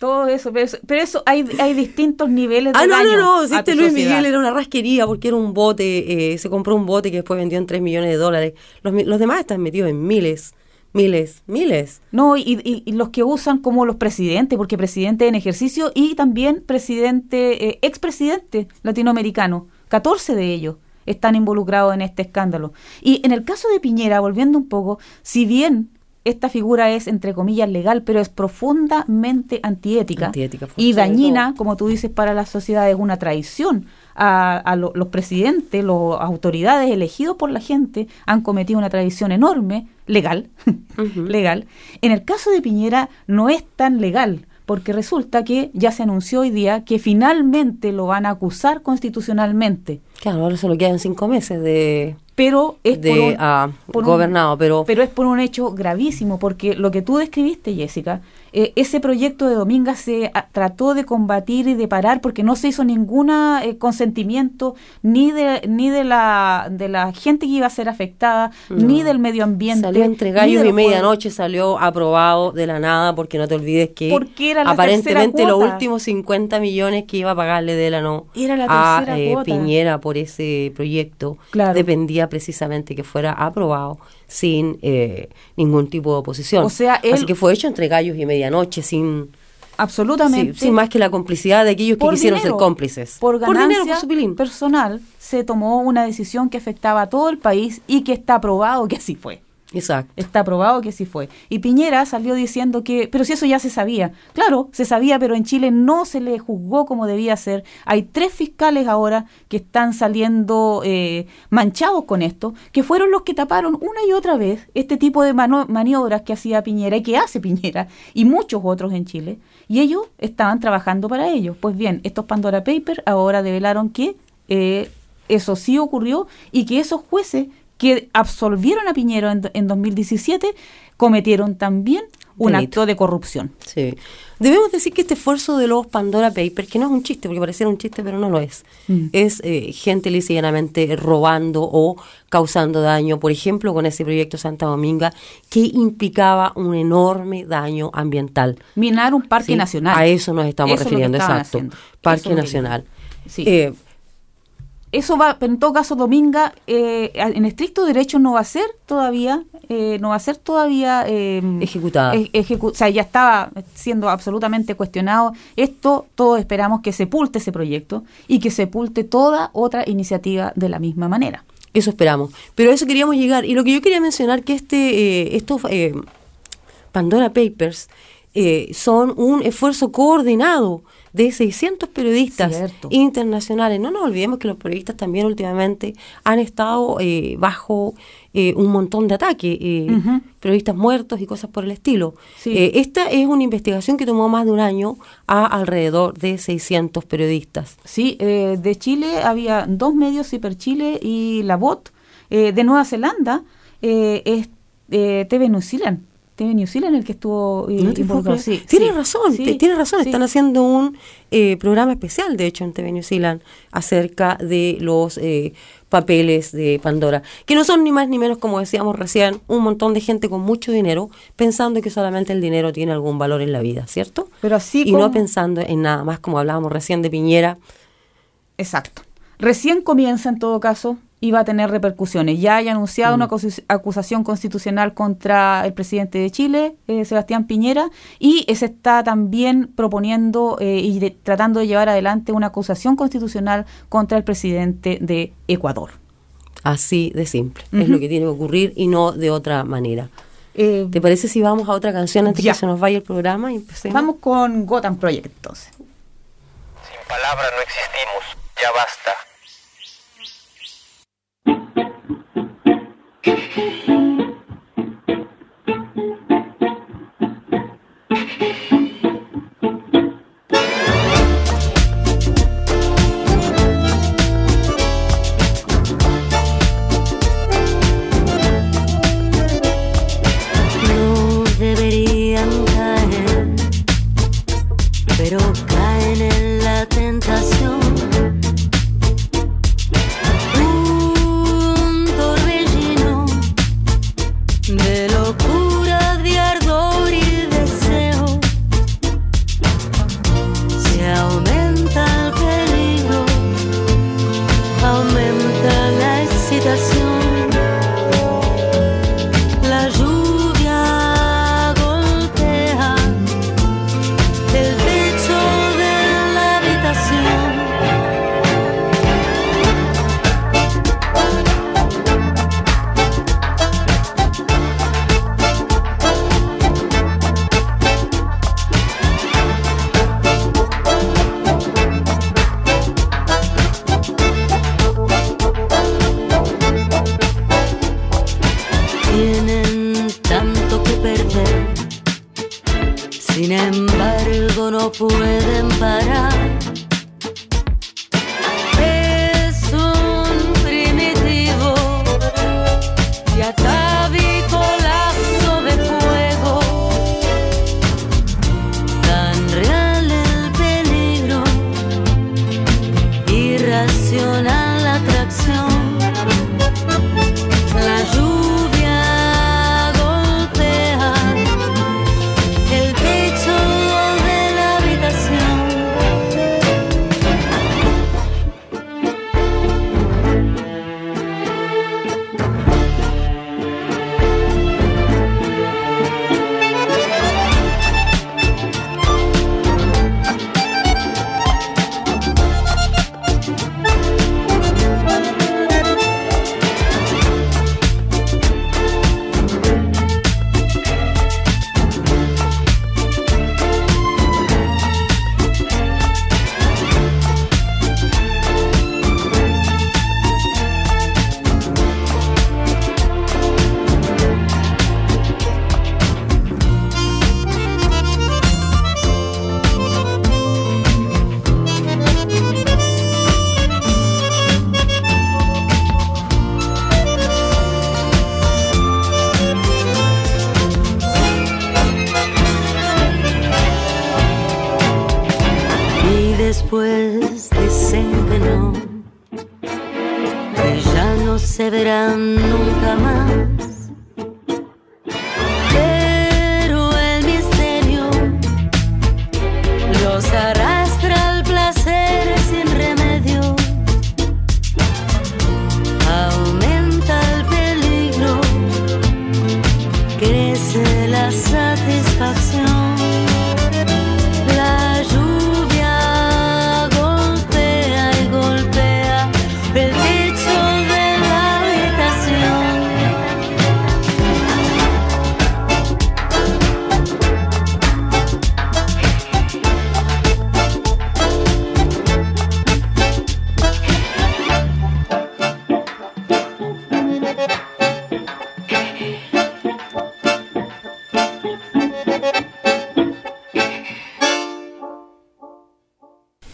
Todo eso, pero eso, pero eso hay, hay distintos niveles de Ah, no, daño no, no, si a este Luis sociedad. Miguel era una rasquería porque era un bote, eh, se compró un bote que después vendió en 3 millones de dólares. Los, los demás están metidos en miles, miles, miles. No, y, y- y los que usan como los presidentes, porque presidente en ejercicio y también presidente, eh, expresidente latinoamericano, 14 de ellos están involucrados en este escándalo. Y en el caso de Piñera, volviendo un poco, si bien esta figura es, entre comillas, legal, pero es profundamente antiética, Antiética, y dañina, como tú dices, para la sociedad, es una traición a, a lo- los presidentes, las autoridades elegidos por la gente han cometido una traición enorme, legal, legal. En el caso de Piñera no es tan legal, porque resulta que ya se anunció hoy día que finalmente lo van a acusar constitucionalmente. Claro, ahora solo quedan cinco meses de, Pero es de por un- ah, por un- gobernado, pero pero es por un hecho gravísimo, porque lo que tú describiste, Jessica, eh, ese proyecto de Dominga se ah, trató de combatir y de parar porque no se hizo ningún consentimiento ni de ni de la de la gente que iba a ser afectada, No. ni del medio ambiente. salió entre gallos de y medianoche, salió aprobado de la nada, porque no te olvides que era aparentemente los últimos 50 millones que iba a pagarle Era la a tercera eh. Piñera por ese proyecto Claro. dependía precisamente que fuera aprobado sin eh, ningún tipo de oposición. O sea, él- Así que fue hecho entre gallos y medianoche, sin, Absolutamente. sin, sin más que la complicidad de aquellos que quisieron dinero, ser cómplices. Por ganancia dinero, por su pilín. personal, se tomó una decisión que afectaba a todo el país y que está probado que así fue. Exacto. Está probado que sí fue. Y Piñera salió diciendo que, pero si eso ya se sabía. Claro, se sabía, pero en Chile no se le juzgó como debía ser. Hay tres fiscales ahora que están saliendo eh, manchados con esto, que fueron los que taparon una y otra vez este tipo de maniobras que hacía Piñera y que hace Piñera y muchos otros en Chile. Y ellos estaban trabajando para ello. Pues bien, estos Pandora Papers ahora develaron que eh, eso sí ocurrió y que esos jueces que absolvieron a Piñero en, en 2017 cometieron también un acto de corrupción. Sí. Debemos decir que este esfuerzo de los Pandora Papers, que no es un chiste, porque pareciera un chiste, pero no lo es, mm. es eh, gente lisillanamente robando o causando daño, por ejemplo, con ese proyecto Santa Dominga, que implicaba un enorme daño ambiental. Minar un parque nacional. A eso nos estamos refiriendo, exacto. Parque nacional. Sí. Eh, eso va, pero en todo caso Dominga eh, en estricto derecho no va a ser todavía, eh, no va a ser todavía eh, ejecutada. o sea, ya estaba siendo absolutamente cuestionado. Esto todos esperamos que sepulte ese proyecto y que sepulte toda otra iniciativa de la misma manera. Eso esperamos. Pero a eso queríamos llegar. Y lo que yo quería mencionar que este, estos Pandora Papers son un esfuerzo coordinado de 600 periodistas internacionales. No nos olvidemos que los periodistas también últimamente han estado eh, bajo eh, un montón de ataques, eh, periodistas muertos y cosas por el estilo. esta es una investigación que tomó más de un año a alrededor de 600 periodistas. Sí, de Chile había dos medios, Hiper Chile y La Bot. de Nueva Zelanda es TV New Zealand TV New Zealand el que estuvo eh, tiene razón, tiene razón. Están haciendo un eh, programa especial, de hecho, en TV New Zealand acerca de los eh, papeles de Pandora, que no son ni más ni menos, como decíamos recién, un montón de gente con mucho dinero pensando que solamente el dinero tiene algún valor en la vida, ¿cierto? Pero así y no pensando en nada más, como hablábamos recién de Piñera. Exacto. Recién comienza en todo caso y va a tener repercusiones. Ya hay anunciado una mm. acusación constitucional contra el presidente de Chile, eh, Sebastián Piñera, y se está también proponiendo eh, y tratando de llevar adelante una acusación constitucional contra el presidente de Ecuador. Así de simple, es lo que tiene que ocurrir y no de otra manera. Eh, ¿Te parece si vamos a otra canción antes que se nos vaya el programa? Y Vamos con Gotham Project entonces. Sin palabras no existimos, ya basta. thank you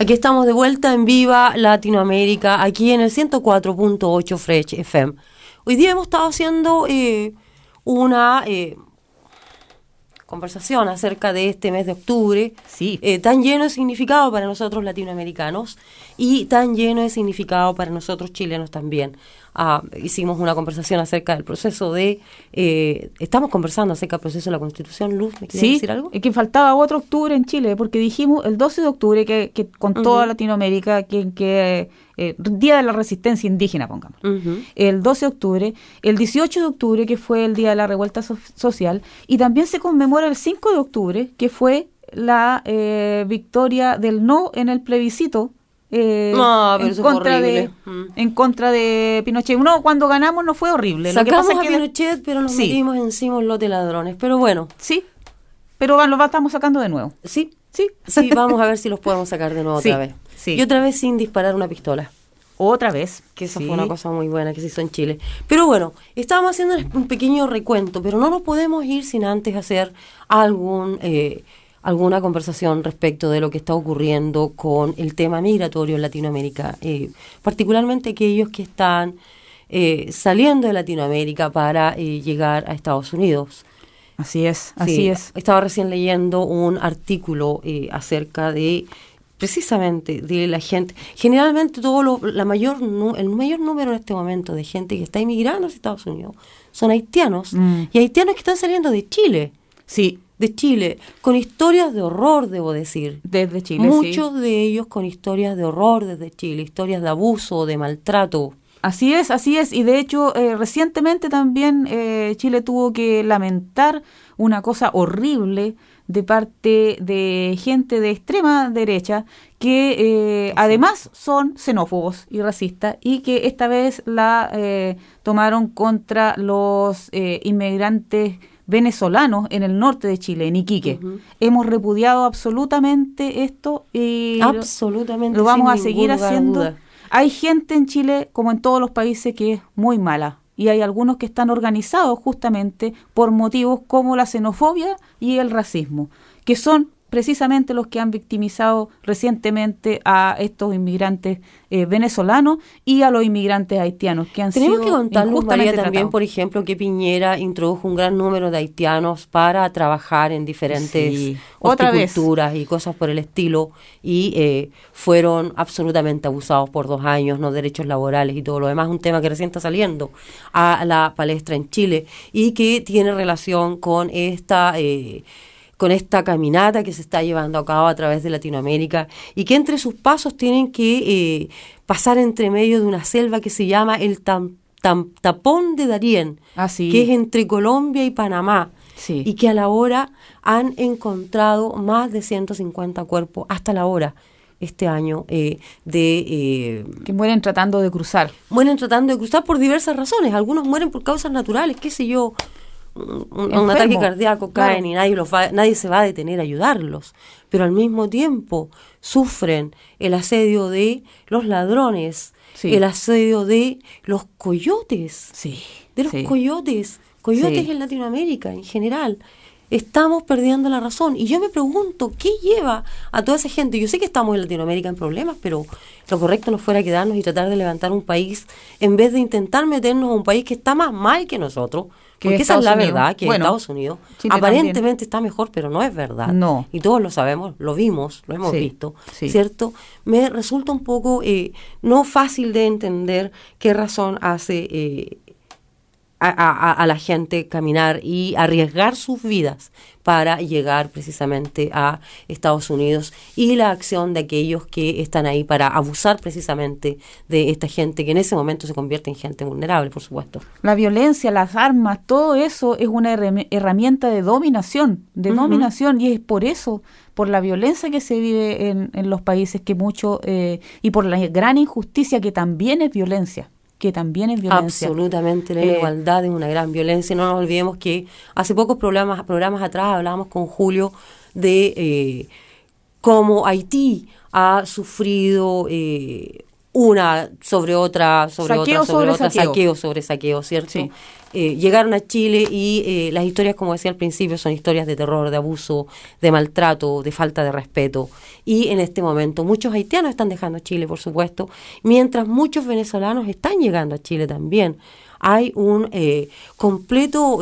Aquí estamos de vuelta en Viva Latinoamérica, aquí en el 104.8 Fresh FM. Hoy día hemos estado haciendo eh, una eh, conversación acerca de este mes de octubre, eh, tan lleno de significado para nosotros latinoamericanos y tan lleno de significado para nosotros chilenos también. Ah, hicimos una conversación acerca del proceso de... eh, estamos conversando acerca del proceso de la Constitución. Luz, ¿me quieres Sí, decir algo? es que faltaba otro octubre en Chile, porque dijimos el 12 de octubre que, que con toda. Latinoamérica, que, que eh, Día de la Resistencia Indígena, pongamos. El 12 de octubre, el 18 de octubre, que fue el Día de la Revuelta So- Social, y también se conmemora el 5 de octubre, que fue la eh, victoria del no en el plebiscito. eh, No, pero en contra de. Mm. en contra de Pinochet. No, cuando ganamos no fue horrible. Lo que Sacamos pasa a es que- Pinochet, pero nos Sí. metimos encima un lote de ladrones. Pero bueno. Sí, pero lo estamos sacando de nuevo. Sí, sí. Sí, vamos a ver si los podemos sacar de nuevo Sí, otra vez. sí. Y otra vez sin disparar una pistola. Otra vez. Que esa Sí. fue una cosa muy buena que se hizo en Chile. Pero bueno, estábamos haciendo un pequeño recuento, pero no nos podemos ir sin antes hacer algún eh, alguna conversación respecto de lo que está ocurriendo con el tema migratorio en Latinoamérica, eh, particularmente aquellos que están eh, saliendo de Latinoamérica para eh, llegar a Estados Unidos. Así es, así Sí, es. Estaba recién leyendo un artículo eh, acerca de precisamente de la gente. Generalmente todo lo, la mayor el mayor número en este momento de gente que está inmigrando a Estados Unidos son haitianos Mm. y haitianos que están saliendo de Chile. Sí. De Chile, con historias de horror, debo decir. Desde Chile, Muchos de ellos con historias de horror desde Chile, historias de abuso, de maltrato. Así es, así es. Y de hecho, eh, recientemente también eh, Chile tuvo que lamentar una cosa horrible de parte de gente de extrema derecha que eh, además son xenófobos y racistas y que esta vez la eh, tomaron contra los eh, inmigrantes venezolanos en el norte de Chile, en Iquique. Hemos repudiado absolutamente esto y Absolutamente, lo vamos a seguir haciendo. duda. Hay gente en Chile, como en todos los países, que es muy mala. Y hay algunos que están organizados justamente por motivos como la xenofobia y el racismo, que son precisamente los que han victimizado recientemente a estos inmigrantes eh, venezolanos y a los inmigrantes haitianos que han Tenemos sido que injustamente María, también, tratados. por ejemplo, que Piñera introdujo un gran número de haitianos para trabajar en diferentes Sí. Horticulturas y cosas por el estilo, y eh, fueron absolutamente abusados por dos años, no derechos laborales y todo lo demás, un tema que recién está saliendo a la palestra en Chile y que tiene relación con esta... eh, con esta caminata que se está llevando a cabo a través de Latinoamérica y que entre sus pasos tienen que eh, pasar entre medio de una selva que se llama el tam- tam- tapón de Darién, Ah, sí. que es entre Colombia y Panamá, Sí. y que a la hora han encontrado más de 150 cuerpos hasta la hora este año eh, de... eh, que mueren tratando de cruzar. mueren tratando de cruzar por diversas razones. Algunos mueren por causas naturales, qué sé yo, un, ataque cardíaco claro. caen y nadie, los va- nadie se va a detener a ayudarlos. Pero al mismo tiempo sufren el asedio de los ladrones, Sí. el asedio de los coyotes, Sí, de los sí. coyotes, coyotes en Latinoamérica en general. estamos perdiendo la razón. Y yo me pregunto, ¿qué lleva a toda esa gente? Yo sé que estamos en Latinoamérica en problemas, pero lo correcto no fuera quedarnos y tratar de levantar un país en vez de intentar meternos a un país que está más mal que nosotros. Que porque esa es la Unidos. verdad, que Bueno, Estados Unidos Chile aparentemente está mejor, pero no es verdad. No. Y todos lo sabemos, lo vimos, lo hemos Sí, visto, sí. ¿cierto? Me resulta un poco eh, no fácil de entender qué razón hace eh, a, a- a la gente caminar y arriesgar sus vidas para llegar precisamente a Estados Unidos y la acción de aquellos que están ahí para abusar precisamente de esta gente que en ese momento se convierte en gente vulnerable, por supuesto. La violencia, las armas, todo eso es una herrami- herramienta de dominación, de dominación, y es por eso, por la violencia que se vive en, en los países que mucho, eh, y por la gran injusticia que también es violencia, que también es violencia. Absolutamente, la Eh, igualdad es una gran violencia. No nos olvidemos que hace pocos programas, programas atrás hablábamos con Julio de eh, cómo Haití ha sufrido eh, una sobre otra, sobre Saqueo otra, sobre, sobre otra, saqueo. saqueo sobre saqueo, ¿cierto? Sí. Eh, llegaron a Chile y eh, las historias, como decía al principio, son historias de terror, de abuso, de maltrato, de falta de respeto. Y en este momento muchos haitianos están dejando Chile, por supuesto, mientras muchos venezolanos están llegando a Chile también. Hay un eh, completo...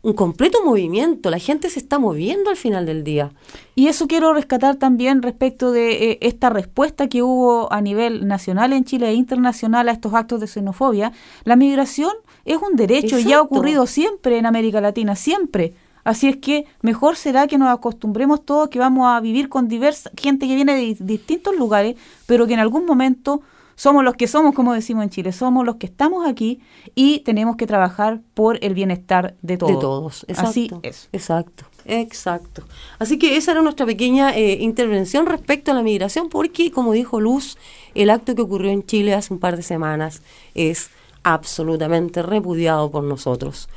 un completo movimiento, la gente se está moviendo al final del día. Y eso quiero rescatar también respecto de eh, esta respuesta que hubo a nivel nacional en Chile e internacional a estos actos de xenofobia. La migración es un derecho y ha Exacto. ocurrido siempre en América Latina, siempre. Así es que mejor será que nos acostumbremos todos que vamos a vivir con diversa gente que viene de di- distintos lugares, pero que en algún momento somos los que somos, como decimos en Chile, somos los que estamos aquí y tenemos que trabajar por el bienestar de todos. De todos, exacto. Así es. Exacto, exacto. Así que esa era nuestra pequeña eh, intervención respecto a la migración, porque, como dijo Luz, el acto que ocurrió en Chile hace un par de semanas es absolutamente repudiado por nosotros.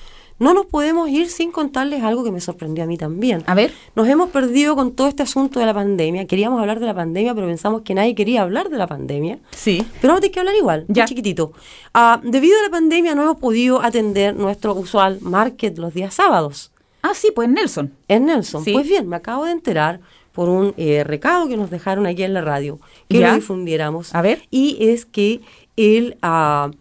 No nos podemos ir sin contarles algo que me sorprendió a mí también. A ver. Nos hemos perdido con todo este asunto de la pandemia. Queríamos hablar de la pandemia, pero pensamos que nadie quería hablar de la pandemia. Sí. Pero vamos a tener que hablar igual, Ya. chiquitito. Ah, debido a la pandemia no hemos podido atender nuestro usual market los días sábados. Ah, sí, pues Nelson. En Nelson. Sí. Pues bien, me acabo de enterar por un eh, recado que nos dejaron aquí en la radio, que Ya. lo difundiéramos. A ver. Y es que el... ah,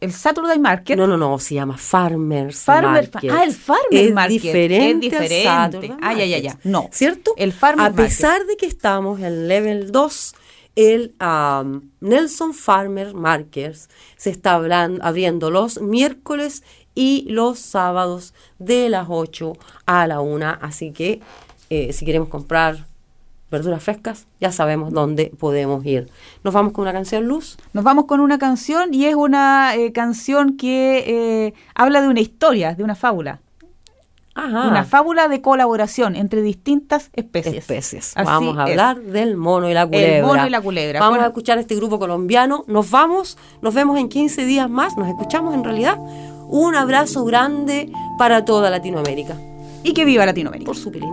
El Saturday Market. no, no, no, se llama Farmers Farmer- Market. ah, el Farmer es Market. Diferente Es diferente. Saturday Ah, ya, ya, Market. ya. No. ¿Cierto? El Farmer A pesar de que estamos en level 2, el am, Nelson Farmer Markets se está abriendo los miércoles y los sábados de las 8 a la 1. Así que eh, si queremos comprar verduras frescas, ya sabemos dónde podemos ir. Nos vamos con una canción, Luz. Nos vamos con una canción y es una eh, canción que eh, habla de una historia, de una fábula. Ajá. Una fábula de colaboración entre distintas especies. especies. Así vamos a es. hablar del mono y la culebra. El mono y la culebra. Vamos Bueno. a escuchar este grupo colombiano. Nos vamos, nos vemos en 15 días más. Nos escuchamos en realidad. Un abrazo grande para toda Latinoamérica. Y que viva Latinoamérica. Por su pilín.